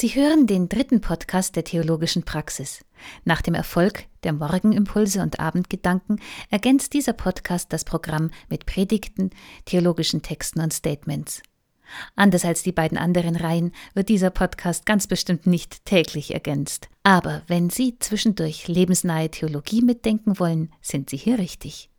Sie hören den dritten Podcast der theologischen Praxis. Nach dem Erfolg der Morgenimpulse und Abendgedanken ergänzt dieser Podcast das Programm mit Predigten, theologischen Texten und Statements. Anders als die beiden anderen Reihen wird dieser Podcast ganz bestimmt nicht täglich ergänzt. Aber wenn Sie zwischendurch lebensnahe Theologie mitdenken wollen, sind Sie hier richtig.